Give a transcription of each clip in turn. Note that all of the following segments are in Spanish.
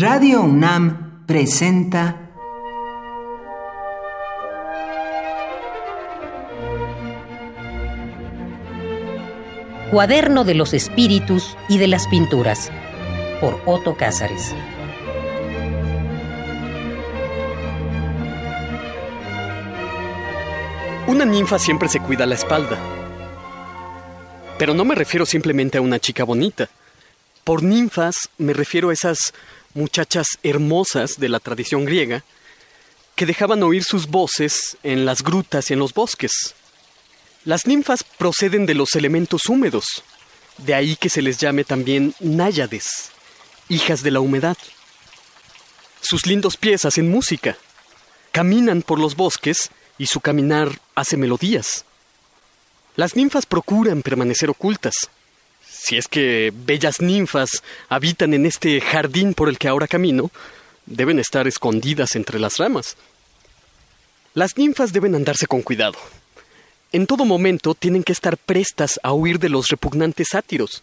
Radio UNAM presenta Cuaderno de los Espíritus y de las Pinturas por Otto Cázares. Una ninfa siempre se cuida la espalda. Pero no me refiero simplemente a una chica bonita. Por ninfas me refiero a esas muchachas hermosas de la tradición griega que dejaban oír sus voces en las grutas y en los bosques. Las ninfas proceden de los elementos húmedos, de ahí que se les llame también náyades, hijas de la humedad. Sus lindos pies hacen música, caminan por los bosques y su caminar hace melodías. Las ninfas procuran permanecer ocultas, si es que bellas ninfas habitan en este jardín por el que ahora camino, deben estar escondidas entre las ramas. Las ninfas deben andarse con cuidado. En todo momento tienen que estar prestas a huir de los repugnantes sátiros,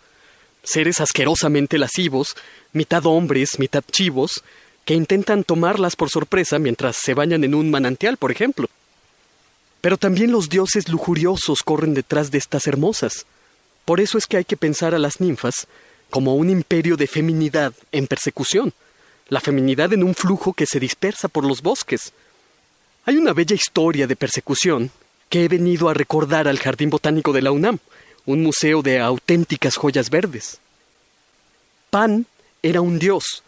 seres asquerosamente lascivos, mitad hombres, mitad chivos, que intentan tomarlas por sorpresa mientras se bañan en un manantial, por ejemplo. Pero también los dioses lujuriosos corren detrás de estas hermosas. Por eso es que hay que pensar a las ninfas como un imperio de feminidad en persecución, la feminidad en un flujo que se dispersa por los bosques. Hay una bella historia de persecución que he venido a recordar al Jardín Botánico de la UNAM, un museo de auténticas joyas verdes. Pan era un dios,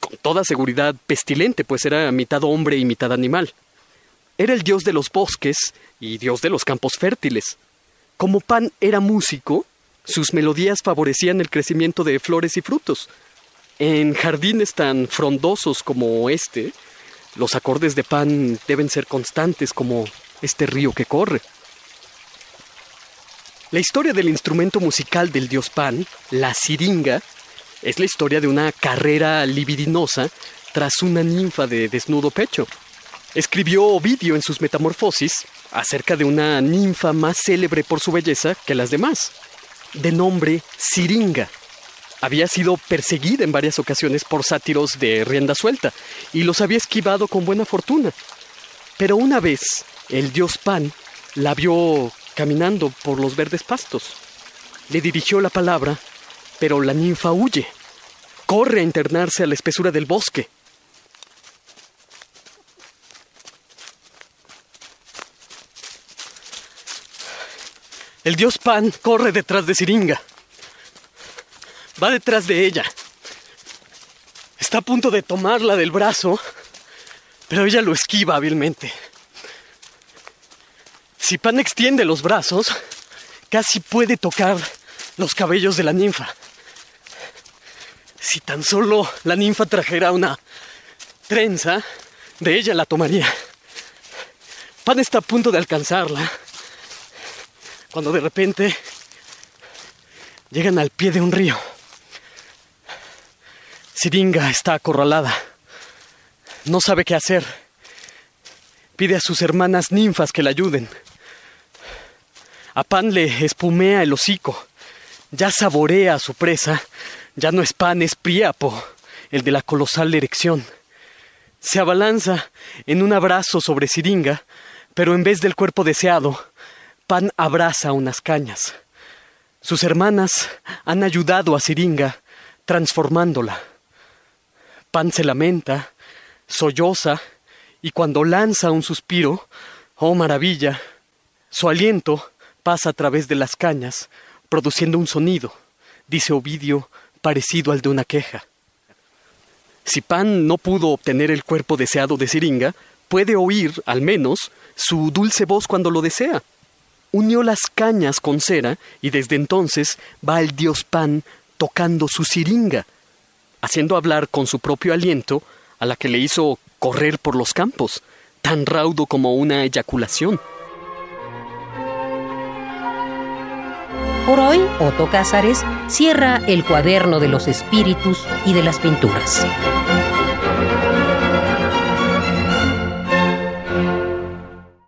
con toda seguridad pestilente, pues era mitad hombre y mitad animal. Era el dios de los bosques y dios de los campos fértiles. Como Pan era músico, sus melodías favorecían el crecimiento de flores y frutos. En jardines tan frondosos como este, los acordes de Pan deben ser constantes como este río que corre. La historia del instrumento musical del dios Pan, la siringa, es la historia de una carrera libidinosa tras una ninfa de desnudo pecho. Escribió Ovidio en sus Metamorfosis acerca de una ninfa más célebre por su belleza que las demás, de nombre Siringa. Había sido perseguida en varias ocasiones por sátiros de rienda suelta y los había esquivado con buena fortuna. Pero una vez el dios Pan la vio caminando por los verdes pastos. Le dirigió la palabra, pero la ninfa huye. Corre a internarse a la espesura del bosque El dios Pan corre detrás de Siringa. Va detrás de ella. Está a punto de tomarla del brazo, pero ella lo esquiva hábilmente. Si Pan extiende los brazos, casi puede tocar los cabellos de la ninfa. Si tan solo la ninfa trajera una trenza, de ella la tomaría. Pan está a punto de alcanzarla cuando de repente llegan al pie de un río. Siringa está acorralada. No sabe qué hacer. Pide a sus hermanas ninfas que la ayuden. A Pan le espumea el hocico. Ya saborea a su presa. Ya no es Pan, es Priapo, el de la colosal erección. Se abalanza en un abrazo sobre Siringa, pero en vez del cuerpo deseado, Pan abraza unas cañas. Sus hermanas han ayudado a Siringa transformándola. Pan se lamenta, solloza, y cuando lanza un suspiro, oh maravilla, su aliento pasa a través de las cañas, produciendo un sonido, dice Ovidio, parecido al de una queja. Si Pan no pudo obtener el cuerpo deseado de Siringa, puede oír, al menos, su dulce voz cuando lo desea unió las cañas con cera y desde entonces va el dios Pan tocando su siringa, haciendo hablar con su propio aliento a la que le hizo correr por los campos, tan raudo como una eyaculación. Por hoy, Otto Cázares cierra el cuaderno de los espíritus y de las pinturas.